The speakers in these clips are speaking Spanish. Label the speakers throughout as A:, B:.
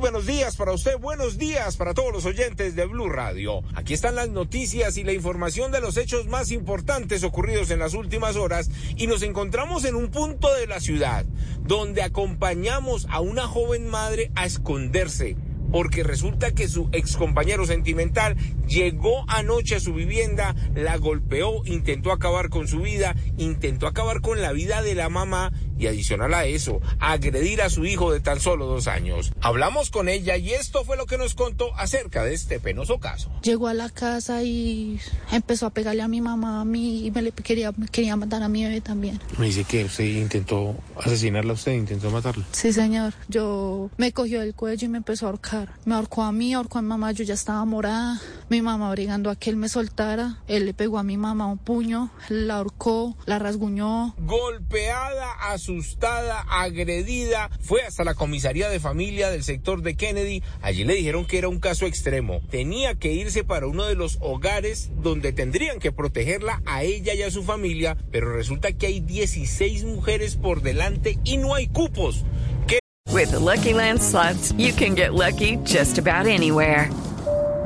A: buenos días para usted, buenos días para todos los oyentes de Blue Radio. Aquí están las noticias y la información de los hechos más importantes ocurridos en las últimas horas y nos encontramos en un punto de la ciudad donde acompañamos a una joven madre a esconderse porque resulta que su ex compañero sentimental llegó anoche a su vivienda, la golpeó, intentó acabar con su vida, intentó acabar con la vida de la mamá y adicional a eso, agredir a su hijo de tan solo dos años. Hablamos con ella y esto fue lo que nos contó acerca de este penoso caso.
B: Llegó a la casa y empezó a pegarle a mi mamá, a mí y me le quería, quería matar a mi bebé también.
C: Me dice que usted intentó asesinarla a usted, intentó matarla.
B: Sí, señor. Yo me cogió del cuello y me empezó a ahorcar. Me ahorcó a mí, ahorcó a mi mamá, yo ya estaba morada. Mi mamá brigando a que él me soltara. Él le pegó a mi mamá un puño, la ahorcó, la rasguñó.
A: Golpeada asustada, agredida, fue hasta la comisaría de familia del sector de Kennedy. Allí le dijeron que era un caso extremo. Tenía que irse para uno de los hogares donde tendrían que protegerla a ella y a su familia, pero resulta que hay 16 mujeres por delante y no hay cupos.
D: With the Lucky Land slots, you can get lucky just about anywhere.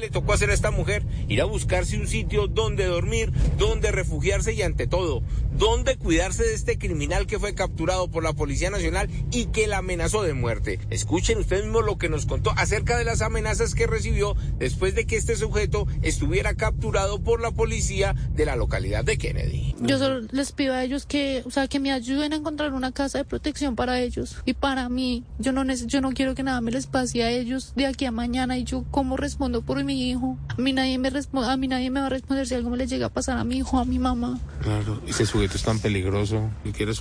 A: Le tocó hacer a esta mujer? Ir a buscarse un sitio donde dormir, donde refugiarse y ante todo, donde cuidarse de este criminal que fue capturado por la Policía Nacional y que la amenazó de muerte. Escuchen ustedes mismos lo que nos contó acerca de las amenazas que recibió después de que este sujeto estuviera capturado por la policía de la localidad de Kennedy.
B: Yo solo les pido a ellos que, o sea, que me ayuden a encontrar una casa de protección para ellos y para mí. Yo no yo no quiero que nada me les pase a ellos de aquí a mañana y yo cómo respondo por mi hijo. A mí nadie me a mí nadie me va a responder si algo me le llega a pasar a mi hijo, a mi mamá.
C: Claro, ese sujeto es tan peligroso.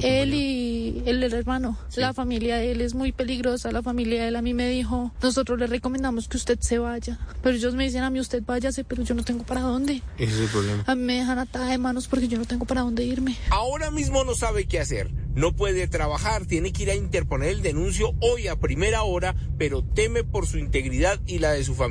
B: él y el, el hermano, la familia de él es muy peligrosa. La familia de él a mí me dijo, nosotros le recomendamos que usted se vaya. Pero ellos me dicen a mí, usted váyase, pero yo no tengo para dónde.
C: Ese es el problema.
B: A mí me dejan atada de manos porque yo no tengo para dónde irme.
A: Ahora mismo no sabe qué hacer. No puede trabajar, tiene que ir a interponer el denuncio hoy a primera hora, pero teme por su integridad y la de su familia.